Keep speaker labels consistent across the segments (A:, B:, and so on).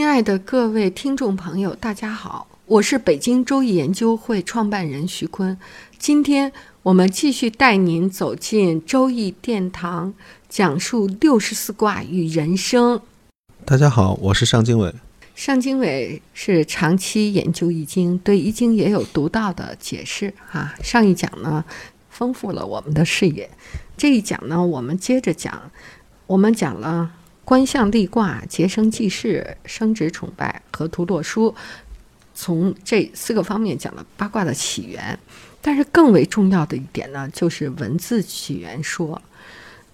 A: 亲爱的各位听众朋友，大家好，我是北京周易研究会创办人徐坤。今天我们继续带您走进周易殿堂，讲述六十四卦与人生。
B: 大家好，我是尚经纬。
A: 尚经纬是长期研究易经，对易经也有独到的解释啊。上一讲呢，丰富了我们的视野。这一讲呢，我们接着讲，我们讲了。观象立卦，结生济世，生殖崇拜，河图洛书，从这四个方面讲了八卦的起源。但是更为重要的一点呢，就是文字起源说。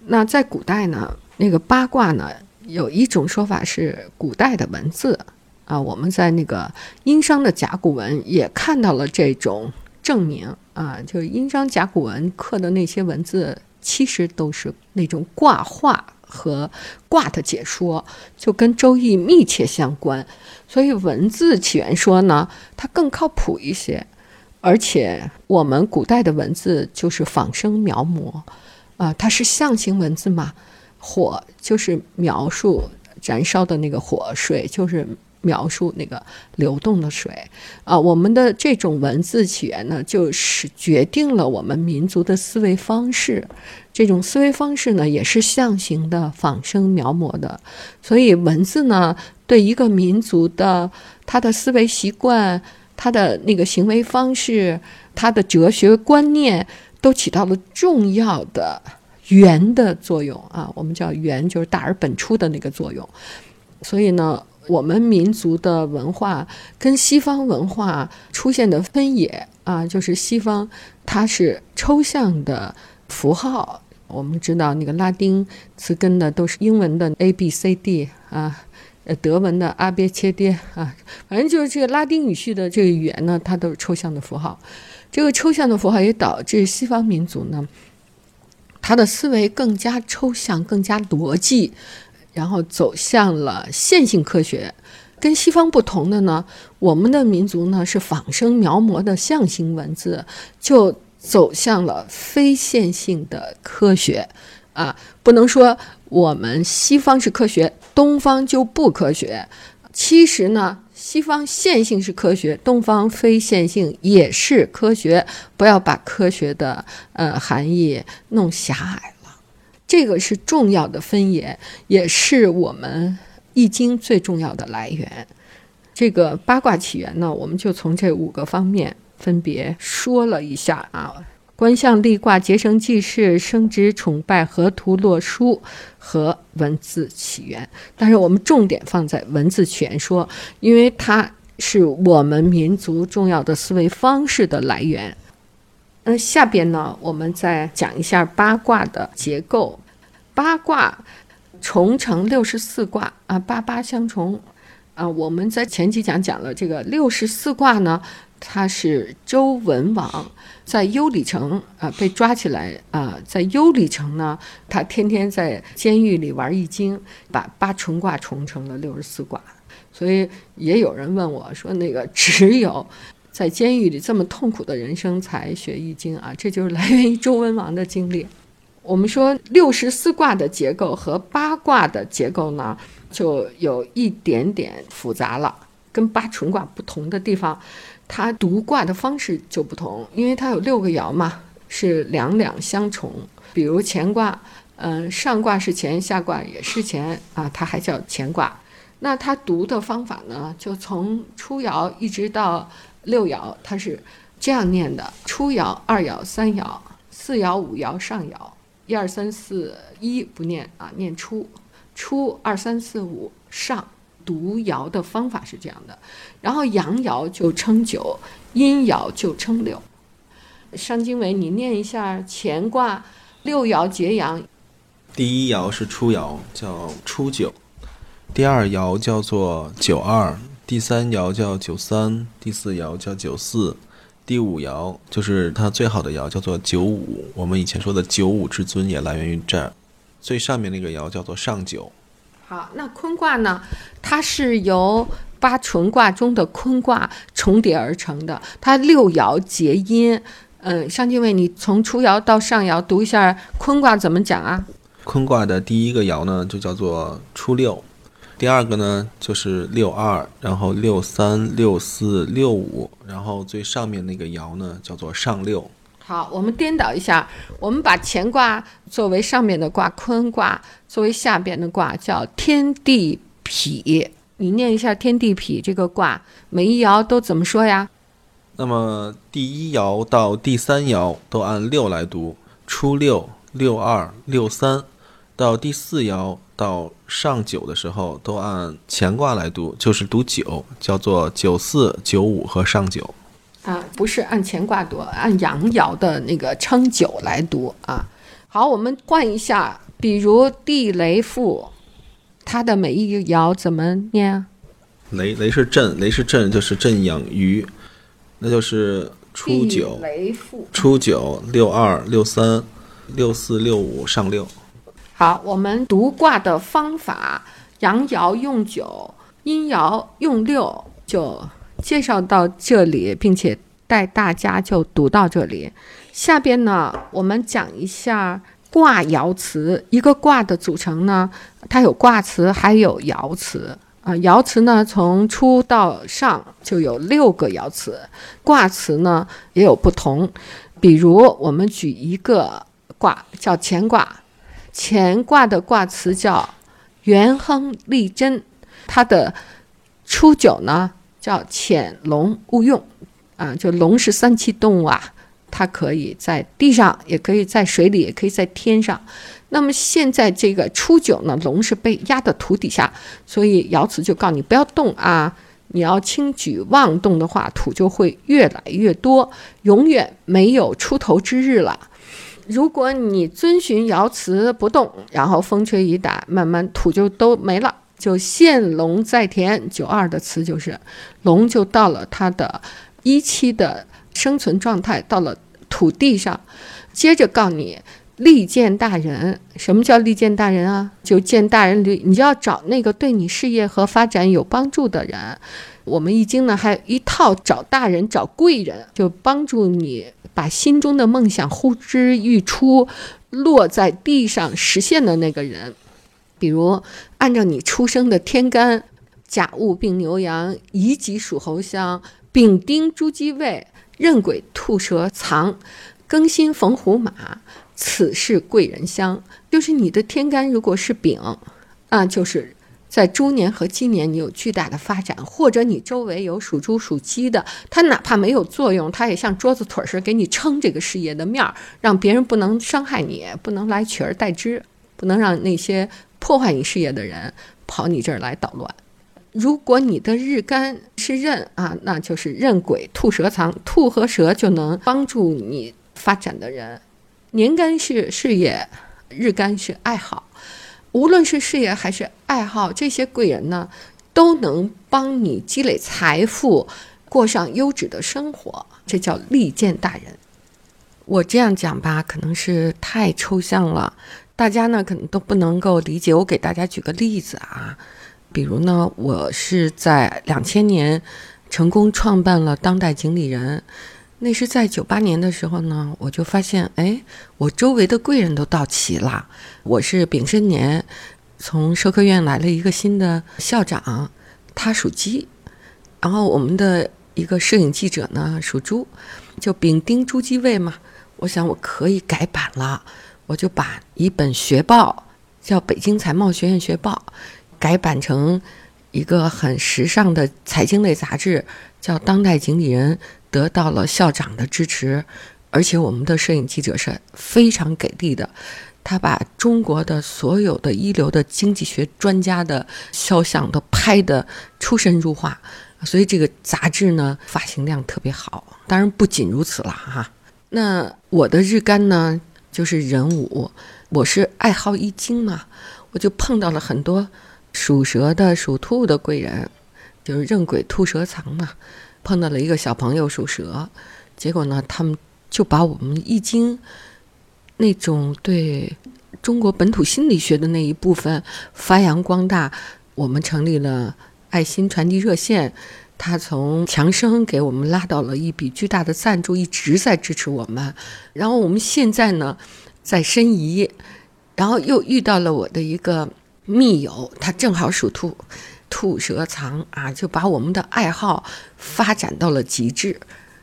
A: 那在古代呢，那个八卦呢，有一种说法是古代的文字啊。我们在那个殷商的甲骨文也看到了这种证明啊，就是殷商甲骨文刻的那些文字，其实都是那种卦画。和卦的解说就跟《周易》密切相关，所以文字起源说呢，它更靠谱一些。而且我们古代的文字就是仿生描摹，啊，它是象形文字嘛，火就是描述燃烧的那个火，水就是描述那个流动的水，啊，我们的这种文字起源呢，就是决定了我们民族的思维方式。这种思维方式呢，也是象形的、仿生描摹的，所以文字呢，对一个民族的他的思维习惯、他的那个行为方式、他的哲学观念，都起到了重要的源的作用啊。我们叫源，就是大而本初的那个作用。所以呢，我们民族的文化跟西方文化出现的分野啊，就是西方它是抽象的符号。我们知道那个拉丁词根的都是英文的 A B C D 啊，呃，德文的阿别切爹啊，反正就是这个拉丁语系的这个语言呢，它都是抽象的符号。这个抽象的符号也导致西方民族呢，他的思维更加抽象、更加逻辑，然后走向了线性科学。跟西方不同的呢，我们的民族呢是仿生描摹的象形文字，就。走向了非线性的科学，啊，不能说我们西方是科学，东方就不科学。其实呢，西方线性是科学，东方非线性也是科学。不要把科学的呃含义弄狭隘了，这个是重要的分野，也是我们易经最重要的来源。这个八卦起源呢，我们就从这五个方面。分别说了一下啊，观象立卦、结绳记事、生殖崇拜、河图洛书和文字起源。但是我们重点放在文字起源说，因为它是我们民族重要的思维方式的来源。那下边呢，我们再讲一下八卦的结构。八卦重成六十四卦啊，八八相重啊。我们在前几讲讲了这个六十四卦呢。他是周文王，在幽里城啊被抓起来啊，在幽里城呢，他天天在监狱里玩易经，把八重卦重成了六十四卦。所以也有人问我说：“那个 只有在监狱里这么痛苦的人生才学易经啊？”这就是来源于周文王的经历。我们说六十四卦的结构和八卦的结构呢，就有一点点复杂了，跟八重卦不同的地方。它读卦的方式就不同，因为它有六个爻嘛，是两两相重。比如乾卦，嗯，上卦是乾，下卦也是乾啊，它还叫乾卦。那它读的方法呢，就从初爻一直到六爻，它是这样念的：初爻、二爻、三爻、四爻、五爻、上爻，一二三四一不念啊，念初，初二三四五上。读爻的方法是这样的，然后阳爻就称九，阴爻就称六。商经纬，你念一下乾卦六爻结阳，
B: 第一爻是初爻，叫初九；第二爻叫做九二；第三爻叫九三；第四爻叫九四；第五爻就是它最好的爻，叫做九五。我们以前说的九五之尊也来源于这儿。最上面那个爻叫做上九。
A: 好，那坤卦呢？它是由八纯卦中的坤卦重叠而成的，它六爻结阴。嗯，上进位，你从初爻到上爻读一下坤卦怎么讲啊？
B: 坤卦的第一个爻呢，就叫做初六；第二个呢，就是六二，然后六三、六四、六五，然后最上面那个爻呢，叫做上六。
A: 好，我们颠倒一下，我们把乾卦作为上面的卦，坤卦作为下边的卦，叫天地痞。你念一下天地痞这个卦，每一爻都怎么说呀？
B: 那么第一爻到第三爻都按六来读，初六、六二、六三，到第四爻到上九的时候都按乾卦来读，就是读九，叫做九四、九五和上九。
A: 啊，不是按乾卦读，按阳爻的那个称九来读啊。好，我们换一下，比如地雷复，它的每一个爻怎么念啊？
B: 雷雷是震，雷是震，就是震养鱼，那就是初九、
A: 雷复，
B: 初九、六二、六三、六四、六五上六。
A: 好，我们读卦的方法，阳爻用九，阴爻用六，就。介绍到这里，并且带大家就读到这里。下边呢，我们讲一下卦爻辞。一个卦的组成呢，它有卦辞，还有爻辞啊。爻辞呢，从初到上就有六个爻辞，卦辞呢也有不同。比如，我们举一个卦叫乾卦，乾卦的卦辞叫元亨利贞，它的初九呢。叫潜龙勿用，啊，就龙是三栖动物啊，它可以在地上，也可以在水里，也可以在天上。那么现在这个初九呢，龙是被压到土底下，所以爻辞就告你不要动啊，你要轻举妄动的话，土就会越来越多，永远没有出头之日了。如果你遵循爻辞不动，然后风吹雨打，慢慢土就都没了。就现龙在田，九二的词就是龙就到了它的一期的生存状态，到了土地上。接着告你利见大人，什么叫利见大人啊？就见大人，你就要找那个对你事业和发展有帮助的人。我们易经呢，还有一套找大人、找贵人，就帮助你把心中的梦想呼之欲出，落在地上实现的那个人。比如，按照你出生的天干，甲戊丙牛羊，乙己属猴相，丙丁猪鸡未，壬癸兔蛇藏，庚辛逢虎马，此是贵人相。就是你的天干如果是丙，啊，就是在猪年和鸡年你有巨大的发展，或者你周围有属猪属鸡的，他哪怕没有作用，他也像桌子腿儿似的给你撑这个事业的面儿，让别人不能伤害你，不能来取而代之，不能让那些。破坏你事业的人跑你这儿来捣乱。如果你的日干是壬啊，那就是壬癸兔蛇藏，兔和蛇就能帮助你发展的人。年干是事业，日干是爱好。无论是事业还是爱好，这些贵人呢，都能帮你积累财富，过上优质的生活。这叫利见大人。我这样讲吧，可能是太抽象了。大家呢可能都不能够理解，我给大家举个例子啊，比如呢，我是在两千年成功创办了当代经理人，那是在九八年的时候呢，我就发现，哎，我周围的贵人都到齐了。我是丙申年，从社科院来了一个新的校长，他属鸡，然后我们的一个摄影记者呢属猪，就丙丁猪鸡位嘛，我想我可以改版了。我就把一本学报叫《北京财贸学院学报》改版成一个很时尚的财经类杂志，叫《当代经理人》，得到了校长的支持，而且我们的摄影记者是非常给力的，他把中国的所有的一流的经济学专家的肖像都拍得出神入化，所以这个杂志呢发行量特别好。当然不仅如此了哈，那我的日干呢？就是壬午，我是爱好易经嘛，我就碰到了很多属蛇的、属兔的贵人，就是认鬼兔蛇藏嘛。碰到了一个小朋友属蛇，结果呢，他们就把我们易经那种对中国本土心理学的那一部分发扬光大。我们成立了爱心传递热线。他从强生给我们拉到了一笔巨大的赞助，一直在支持我们。然后我们现在呢，在申遗，然后又遇到了我的一个密友，他正好属兔，兔蛇藏啊，就把我们的爱好发展到了极致。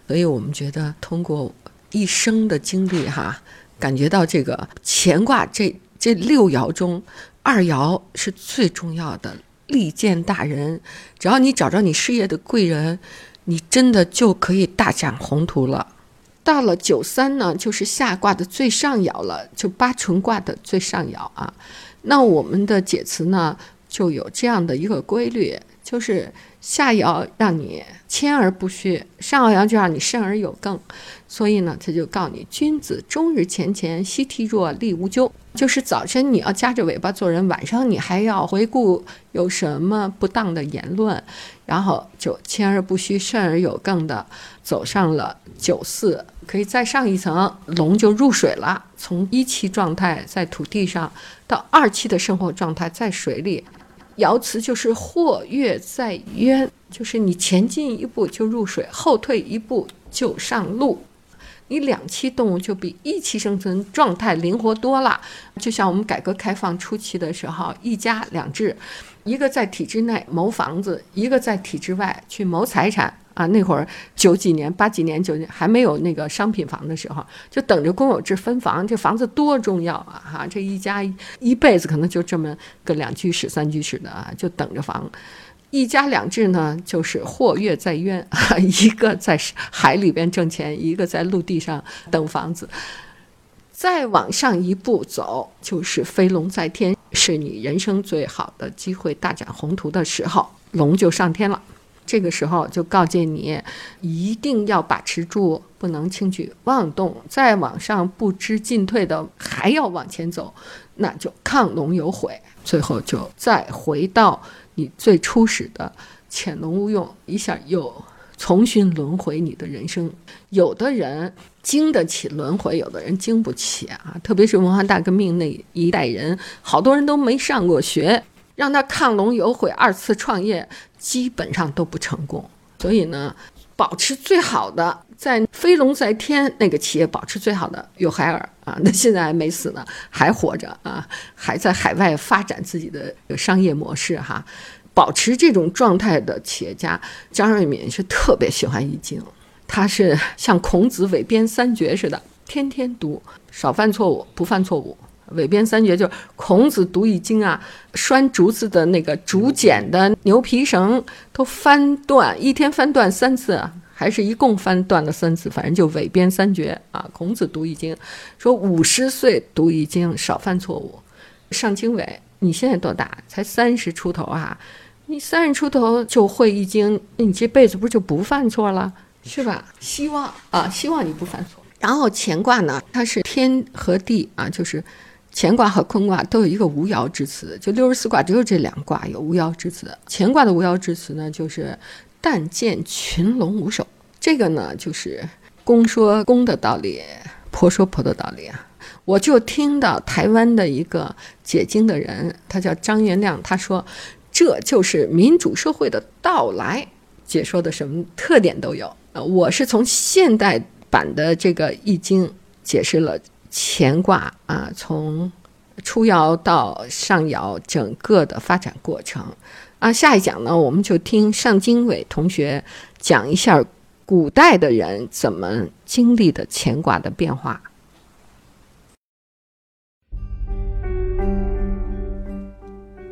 A: 所以我们觉得通过一生的经历哈，感觉到这个乾卦这这六爻中，二爻是最重要的。利见大人，只要你找着你事业的贵人，你真的就可以大展宏图了。到了九三呢，就是下卦的最上爻了，就八纯卦的最上爻啊。那我们的解词呢，就有这样的一个规律，就是下爻让你谦而不虚，上爻就让你慎而有更。所以呢，他就告你：君子终日乾乾，夕惕若，厉无咎。就是早晨你要夹着尾巴做人，晚上你还要回顾有什么不当的言论，然后就谦而不虚，慎而有更的走上了九四，可以再上一层，龙就入水了。从一期状态在土地上，到二期的生活状态在水里。爻辞就是或跃在渊，就是你前进一步就入水，后退一步就上路。你两栖动物就比一栖生存状态灵活多了，就像我们改革开放初期的时候，一家两制，一个在体制内谋房子，一个在体制外去谋财产啊。那会儿九几年、八几年、九还没有那个商品房的时候，就等着公有制分房。这房子多重要啊！哈，这一家一辈子可能就这么个两居室、三居室的啊，就等着房。一家两制呢，就是或跃在渊，一个在海里边挣钱，一个在陆地上等房子。再往上一步走，就是飞龙在天，是你人生最好的机会，大展宏图的时候，龙就上天了。这个时候就告诫你，一定要把持住，不能轻举妄动。再往上不知进退的，还要往前走，那就亢龙有悔。最后就再回到。你最初始的潜龙勿用，一下又重新轮回你的人生。有的人经得起轮回，有的人经不起啊。特别是文化大革命那一代人，好多人都没上过学，让他亢龙有悔，二次创业基本上都不成功。所以呢，保持最好的，在飞龙在天那个企业保持最好的有海尔啊，那现在还没死呢，还活着啊，还在海外发展自己的商业模式哈。保持这种状态的企业家张瑞敏是特别喜欢易经，他是像孔子韦编三绝似的，天天读，少犯错误，不犯错误。韦编三绝就是孔子读易经啊，拴竹子的那个竹简的牛皮绳都翻断，一天翻断三次，还是一共翻断了三次，反正就韦编三绝啊。孔子读易经，说五十岁读易经，少犯错误。尚经纬，你现在多大？才三十出头啊。你三十出头就会易经，那你这辈子不是就不犯错了，是吧？希望啊，希望你不犯错。然后乾卦呢，它是天和地啊，就是乾卦和坤卦都有一个无爻之词，就六十四卦只有这两卦有无爻之词。乾卦的无爻之词呢，就是“但见群龙无首”。这个呢，就是公说公的道理，婆说婆的道理啊。我就听到台湾的一个解经的人，他叫张元亮，他说。这就是民主社会的到来，解说的什么特点都有。呃，我是从现代版的这个易经解释了乾卦啊，从初爻到上爻整个的发展过程。啊，下一讲呢，我们就听尚经纬同学讲一下古代的人怎么经历的乾卦的变化。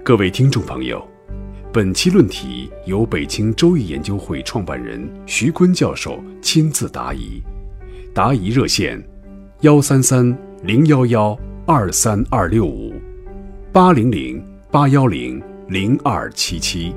C: 各位听众朋友。本期论题由北京周易研究会创办人徐坤教授亲自答疑，答疑热线：幺三三零幺幺二三二六五，八零零八幺零零二七七。